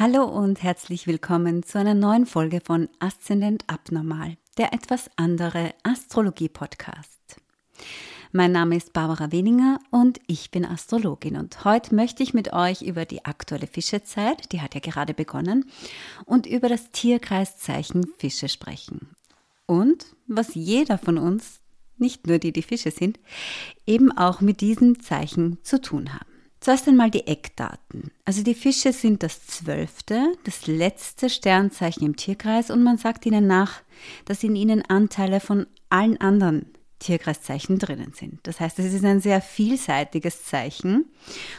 Hallo und herzlich willkommen zu einer neuen Folge von Aszendent Abnormal, der etwas andere Astrologie-Podcast. Mein Name ist Barbara Weninger und ich bin Astrologin und heute möchte ich mit euch über die aktuelle Fischezeit, die hat ja gerade begonnen, und über das Tierkreiszeichen Fische sprechen. Und was jeder von uns, nicht nur die, die Fische sind, eben auch mit diesem Zeichen zu tun haben. Zuerst einmal die Eckdaten. Also die Fische sind das zwölfte, das letzte Sternzeichen im Tierkreis und man sagt ihnen nach, dass in ihnen Anteile von allen anderen Tierkreiszeichen drinnen sind. Das heißt, es ist ein sehr vielseitiges Zeichen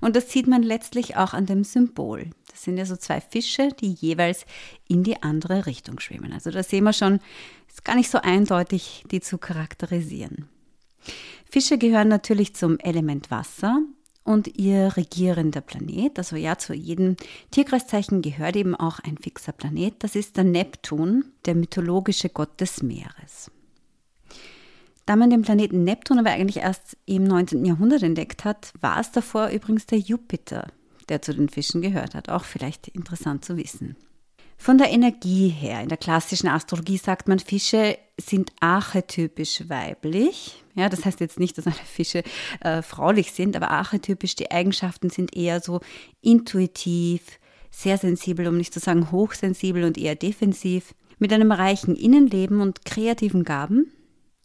und das sieht man letztlich auch an dem Symbol. Das sind ja so zwei Fische, die jeweils in die andere Richtung schwimmen. Also da sehen wir schon, es ist gar nicht so eindeutig, die zu charakterisieren. Fische gehören natürlich zum Element Wasser und ihr regierender Planet. Also ja, zu jedem Tierkreiszeichen gehört eben auch ein fixer Planet. Das ist der Neptun, der mythologische Gott des Meeres. Da man den Planeten Neptun aber eigentlich erst im 19. Jahrhundert entdeckt hat, war es davor übrigens der Jupiter, der zu den Fischen gehört hat. Auch vielleicht interessant zu wissen. Von der Energie her, in der klassischen Astrologie sagt man, Fische sind archetypisch weiblich. Ja, das heißt jetzt nicht, dass alle Fische äh, fraulich sind, aber archetypisch, die Eigenschaften sind eher so intuitiv, sehr sensibel, um nicht zu sagen hochsensibel und eher defensiv, mit einem reichen Innenleben und kreativen Gaben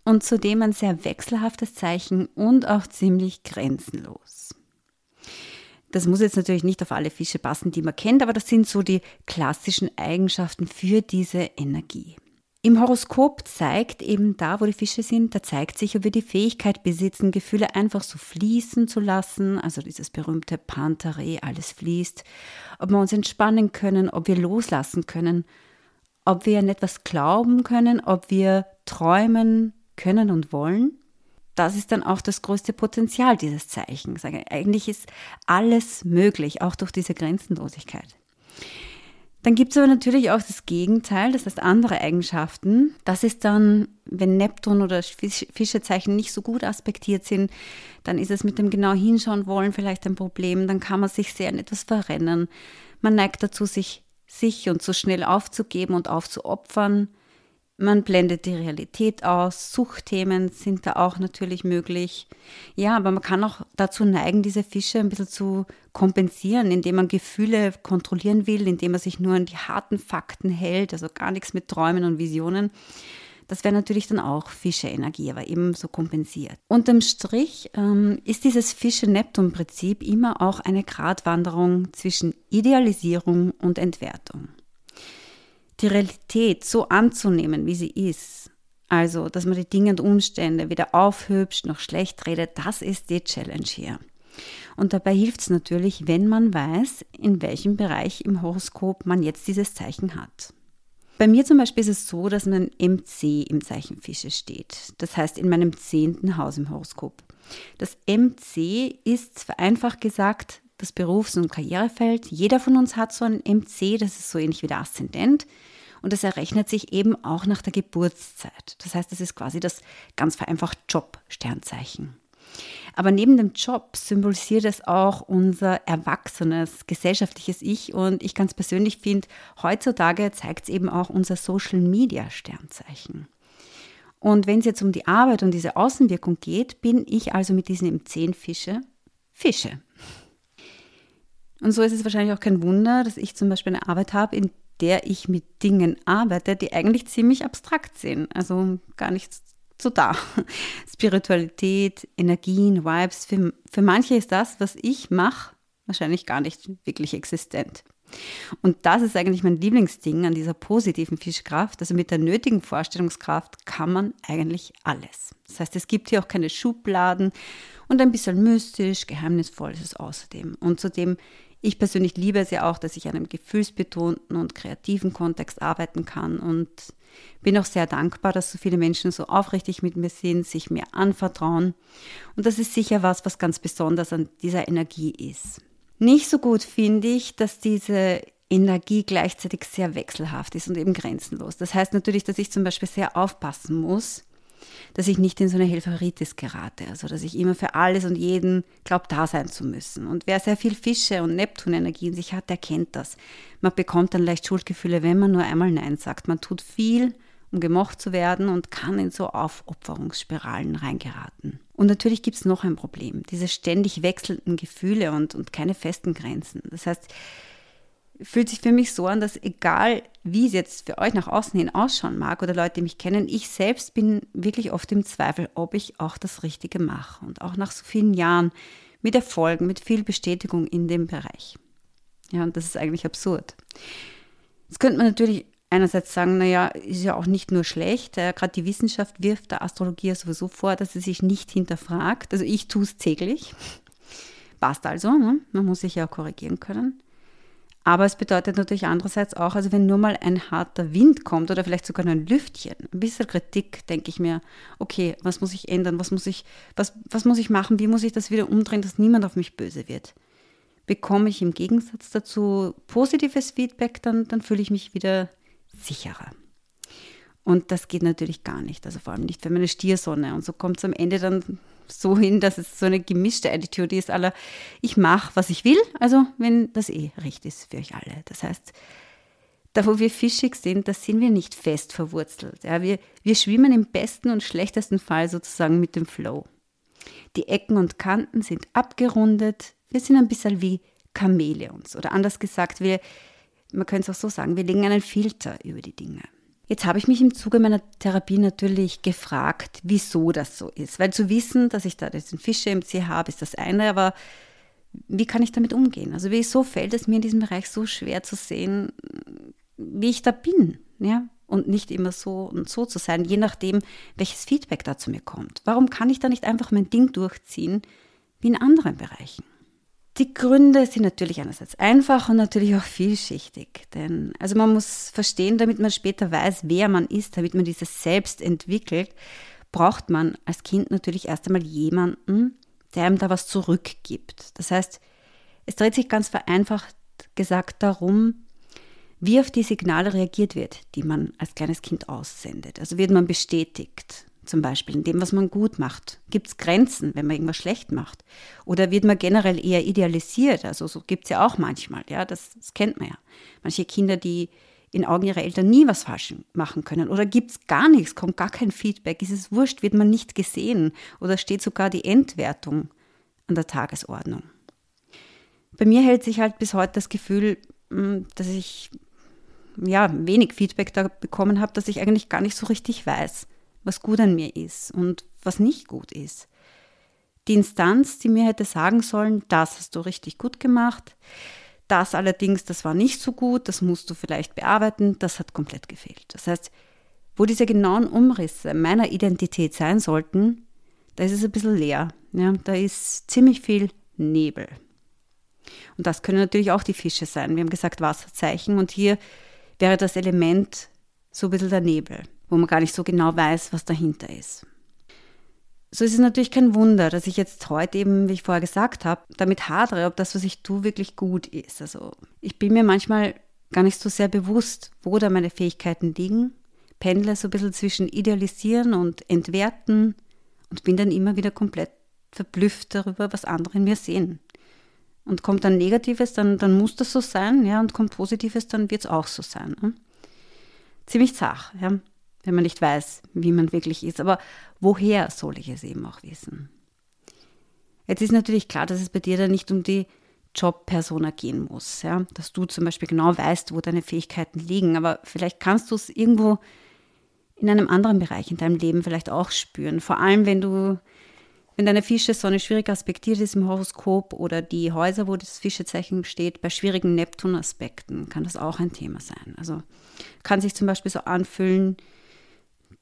und zudem ein sehr wechselhaftes Zeichen und auch ziemlich grenzenlos. Das muss jetzt natürlich nicht auf alle Fische passen, die man kennt, aber das sind so die klassischen Eigenschaften für diese Energie. Im Horoskop zeigt eben da, wo die Fische sind, da zeigt sich, ob wir die Fähigkeit besitzen, Gefühle einfach so fließen zu lassen, also dieses berühmte Pantare, alles fließt, ob wir uns entspannen können, ob wir loslassen können, ob wir an etwas glauben können, ob wir träumen können und wollen. Das ist dann auch das größte Potenzial dieses Zeichens. Eigentlich ist alles möglich, auch durch diese Grenzenlosigkeit. Dann gibt es aber natürlich auch das Gegenteil, das heißt andere Eigenschaften. Das ist dann, wenn Neptun oder Fischezeichen nicht so gut aspektiert sind, dann ist es mit dem genau hinschauen wollen vielleicht ein Problem. Dann kann man sich sehr in etwas verrennen. Man neigt dazu, sich, sich und so schnell aufzugeben und aufzuopfern. Man blendet die Realität aus. Suchtthemen sind da auch natürlich möglich. Ja, aber man kann auch dazu neigen, diese Fische ein bisschen zu kompensieren, indem man Gefühle kontrollieren will, indem man sich nur an die harten Fakten hält, also gar nichts mit Träumen und Visionen. Das wäre natürlich dann auch Fische-Energie, aber eben so kompensiert. Unterm Strich ähm, ist dieses Fische-Neptun-Prinzip immer auch eine Gratwanderung zwischen Idealisierung und Entwertung die Realität so anzunehmen, wie sie ist, also dass man die Dinge und Umstände weder aufhübscht noch schlecht redet, das ist die Challenge hier. Und dabei hilft es natürlich, wenn man weiß, in welchem Bereich im Horoskop man jetzt dieses Zeichen hat. Bei mir zum Beispiel ist es so, dass mein MC im Zeichen Fische steht. Das heißt in meinem zehnten Haus im Horoskop. Das MC ist vereinfacht gesagt das Berufs- und Karrierefeld. Jeder von uns hat so ein MC, das ist so ähnlich wie der Aszendent. Und das errechnet sich eben auch nach der Geburtszeit. Das heißt, das ist quasi das ganz vereinfacht Job-Sternzeichen. Aber neben dem Job symbolisiert es auch unser erwachsenes gesellschaftliches Ich und ich ganz persönlich finde, heutzutage zeigt es eben auch unser Social-Media-Sternzeichen. Und wenn es jetzt um die Arbeit und diese Außenwirkung geht, bin ich also mit diesen M10 Fische Fische. Und so ist es wahrscheinlich auch kein Wunder, dass ich zum Beispiel eine Arbeit habe, in der ich mit Dingen arbeite, die eigentlich ziemlich abstrakt sind. Also gar nicht so da. Spiritualität, Energien, Vibes. Für, für manche ist das, was ich mache, wahrscheinlich gar nicht wirklich existent. Und das ist eigentlich mein Lieblingsding an dieser positiven Fischkraft. Also mit der nötigen Vorstellungskraft kann man eigentlich alles. Das heißt, es gibt hier auch keine Schubladen und ein bisschen mystisch, geheimnisvoll ist es außerdem. Und zudem ich persönlich liebe es ja auch, dass ich in einem gefühlsbetonten und kreativen Kontext arbeiten kann und bin auch sehr dankbar, dass so viele Menschen so aufrichtig mit mir sind, sich mir anvertrauen. Und das ist sicher was, was ganz besonders an dieser Energie ist. Nicht so gut finde ich, dass diese Energie gleichzeitig sehr wechselhaft ist und eben grenzenlos. Das heißt natürlich, dass ich zum Beispiel sehr aufpassen muss, dass ich nicht in so eine Helferitis gerate, also dass ich immer für alles und jeden glaube, da sein zu müssen. Und wer sehr viel Fische und Neptunenergie in sich hat, der kennt das. Man bekommt dann leicht Schuldgefühle, wenn man nur einmal Nein sagt. Man tut viel, um gemocht zu werden und kann in so Aufopferungsspiralen reingeraten. Und natürlich gibt es noch ein Problem, diese ständig wechselnden Gefühle und, und keine festen Grenzen. Das heißt, fühlt sich für mich so an, dass egal wie es jetzt für euch nach außen hin ausschauen mag oder Leute, die mich kennen, ich selbst bin wirklich oft im Zweifel, ob ich auch das Richtige mache. Und auch nach so vielen Jahren mit Erfolgen, mit viel Bestätigung in dem Bereich. Ja, und das ist eigentlich absurd. Jetzt könnte man natürlich einerseits sagen, naja, ist ja auch nicht nur schlecht. Äh, Gerade die Wissenschaft wirft der Astrologie sowieso vor, dass sie sich nicht hinterfragt. Also ich tue es täglich. Passt also, ne? man muss sich ja auch korrigieren können. Aber es bedeutet natürlich andererseits auch, also wenn nur mal ein harter Wind kommt oder vielleicht sogar ein Lüftchen, ein bisschen Kritik, denke ich mir, okay, was muss ich ändern, was muss ich, was, was muss ich machen, wie muss ich das wieder umdrehen, dass niemand auf mich böse wird. Bekomme ich im Gegensatz dazu positives Feedback, dann, dann fühle ich mich wieder sicherer. Und das geht natürlich gar nicht, also vor allem nicht für meine Stiersonne. Und so kommt es am Ende dann so hin, dass es so eine gemischte Attitude ist, aller ich mache, was ich will, also wenn das eh recht ist für euch alle. Das heißt, da wo wir fischig sind, da sind wir nicht fest verwurzelt. Ja, wir, wir schwimmen im besten und schlechtesten Fall sozusagen mit dem Flow. Die Ecken und Kanten sind abgerundet, wir sind ein bisschen wie Chamäleons. Oder anders gesagt, wir, man könnte es auch so sagen, wir legen einen Filter über die Dinge. Jetzt habe ich mich im Zuge meiner Therapie natürlich gefragt, wieso das so ist. Weil zu wissen, dass ich da diesen Fische im C habe, ist das eine, aber wie kann ich damit umgehen? Also wieso fällt es mir in diesem Bereich so schwer zu sehen, wie ich da bin? Ja? Und nicht immer so und so zu sein, je nachdem, welches Feedback da zu mir kommt. Warum kann ich da nicht einfach mein Ding durchziehen, wie in anderen Bereichen? Die Gründe sind natürlich einerseits einfach und natürlich auch vielschichtig. Denn also man muss verstehen, damit man später weiß, wer man ist, damit man dieses Selbst entwickelt, braucht man als Kind natürlich erst einmal jemanden, der einem da was zurückgibt. Das heißt, es dreht sich ganz vereinfacht gesagt darum, wie auf die Signale reagiert wird, die man als kleines Kind aussendet. Also wird man bestätigt, zum Beispiel in dem, was man gut macht? Gibt es Grenzen, wenn man irgendwas schlecht macht? Oder wird man generell eher idealisiert? Also so gibt es ja auch manchmal, ja, das, das, kennt man ja. Manche Kinder, die in Augen ihrer Eltern nie was falsch machen können. Oder gibt es gar nichts, kommt gar kein Feedback, ist es wurscht, wird man nicht gesehen oder steht sogar die Entwertung an der Tagesordnung. Bei mir hält sich halt bis heute das Gefühl, hm, dass ich ja, wenig Feedback da bekommen habe, dass ich eigentlich gar nicht so richtig weiß, was gut an mir ist und was nicht gut ist. Die Instanz, die mir hätte sagen sollen, das hast du richtig gut gemacht, das allerdings, das war nicht so gut, das musst du vielleicht bearbeiten, das hat komplett gefehlt. Das heißt, wo diese genauen Umrisse meiner Identität sein sollten, da ist es ein bisschen leer. Ja, da ist ziemlich viel Nebel. Und das können natürlich auch die Fische sein. Wir haben gesagt Wasserzeichen und hier wäre das Element so ein bisschen der Nebel wo man gar nicht so genau weiß, was dahinter ist. So ist es natürlich kein Wunder, dass ich jetzt heute eben, wie ich vorher gesagt habe, damit hadere, ob das, was ich tue, wirklich gut ist. Also ich bin mir manchmal gar nicht so sehr bewusst, wo da meine Fähigkeiten liegen, pendle so ein bisschen zwischen Idealisieren und Entwerten und bin dann immer wieder komplett verblüfft darüber, was andere in mir sehen. Und kommt dann Negatives, dann, dann muss das so sein, ja, und kommt Positives, dann wird es auch so sein. Ne? Ziemlich zach, ja wenn man nicht weiß, wie man wirklich ist. Aber woher soll ich es eben auch wissen? Jetzt ist natürlich klar, dass es bei dir dann nicht um die Jobpersona gehen muss. Ja? Dass du zum Beispiel genau weißt, wo deine Fähigkeiten liegen. Aber vielleicht kannst du es irgendwo in einem anderen Bereich in deinem Leben vielleicht auch spüren. Vor allem, wenn du, wenn deine Fische so eine schwierig aspektiert ist im Horoskop oder die Häuser, wo das Fischezeichen steht, bei schwierigen Neptun-Aspekten kann das auch ein Thema sein. Also kann sich zum Beispiel so anfühlen,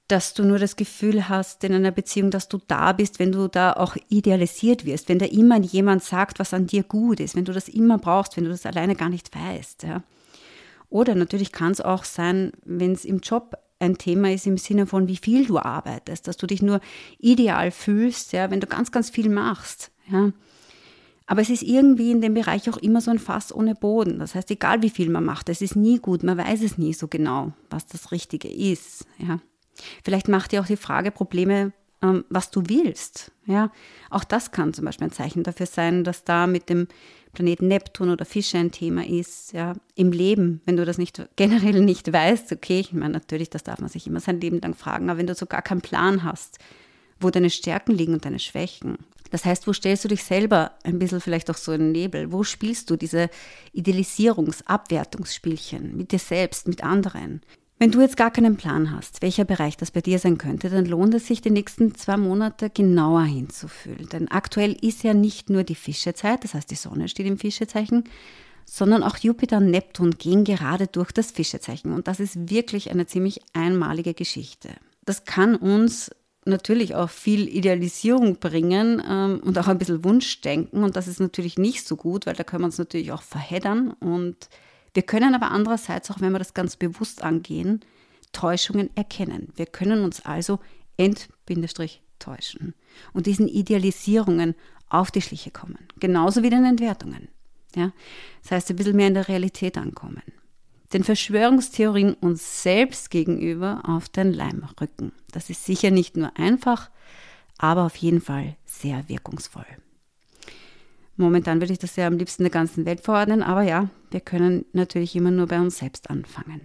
dass du nur das Gefühl hast in einer Beziehung, dass du da bist, wenn du da auch idealisiert wirst, wenn da immer jemand sagt, was an dir gut ist, wenn du das immer brauchst, wenn du das alleine gar nicht weißt. Ja. Oder natürlich kann es auch sein, wenn es im Job ein Thema ist im Sinne von, wie viel du arbeitest, dass du dich nur ideal fühlst, ja, wenn du ganz, ganz viel machst. Ja. Aber es ist irgendwie in dem Bereich auch immer so ein Fass ohne Boden. Das heißt, egal wie viel man macht, es ist nie gut, man weiß es nie so genau, was das Richtige ist. Ja. Vielleicht macht dir auch die Frage Probleme, ähm, was du willst. Ja, auch das kann zum Beispiel ein Zeichen dafür sein, dass da mit dem Planeten Neptun oder Fische ein Thema ist, ja, im Leben, wenn du das nicht generell nicht weißt, okay, ich meine natürlich, das darf man sich immer sein Leben lang fragen, aber wenn du so gar keinen Plan hast, wo deine Stärken liegen und deine Schwächen. Das heißt, wo stellst du dich selber ein bisschen vielleicht auch so in den Nebel? Wo spielst du diese Idealisierungs-, Abwertungsspielchen mit dir selbst, mit anderen? Wenn du jetzt gar keinen Plan hast, welcher Bereich das bei dir sein könnte, dann lohnt es sich, die nächsten zwei Monate genauer hinzufühlen. Denn aktuell ist ja nicht nur die Fischezeit, das heißt die Sonne steht im Fischezeichen, sondern auch Jupiter und Neptun gehen gerade durch das Fischezeichen. Und das ist wirklich eine ziemlich einmalige Geschichte. Das kann uns natürlich auch viel Idealisierung bringen ähm, und auch ein bisschen Wunschdenken. Und das ist natürlich nicht so gut, weil da können wir uns natürlich auch verheddern und wir können aber andererseits, auch wenn wir das ganz bewusst angehen, Täuschungen erkennen. Wir können uns also ent-täuschen und diesen Idealisierungen auf die Schliche kommen. Genauso wie den Entwertungen. Ja? Das heißt, ein bisschen mehr in der Realität ankommen. Den Verschwörungstheorien uns selbst gegenüber auf den Leim rücken. Das ist sicher nicht nur einfach, aber auf jeden Fall sehr wirkungsvoll. Momentan würde ich das ja am liebsten der ganzen Welt verordnen, aber ja, wir können natürlich immer nur bei uns selbst anfangen.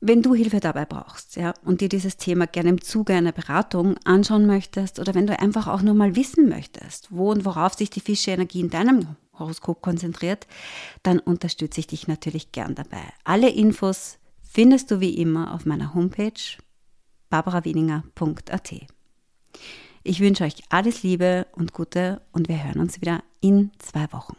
Wenn du Hilfe dabei brauchst, ja, und dir dieses Thema gerne im Zuge einer Beratung anschauen möchtest oder wenn du einfach auch nur mal wissen möchtest, wo und worauf sich die Fische-Energie in deinem Horoskop konzentriert, dann unterstütze ich dich natürlich gern dabei. Alle Infos findest du wie immer auf meiner Homepage barbarawieninger.at. Ich wünsche euch alles Liebe und Gute und wir hören uns wieder in zwei Wochen.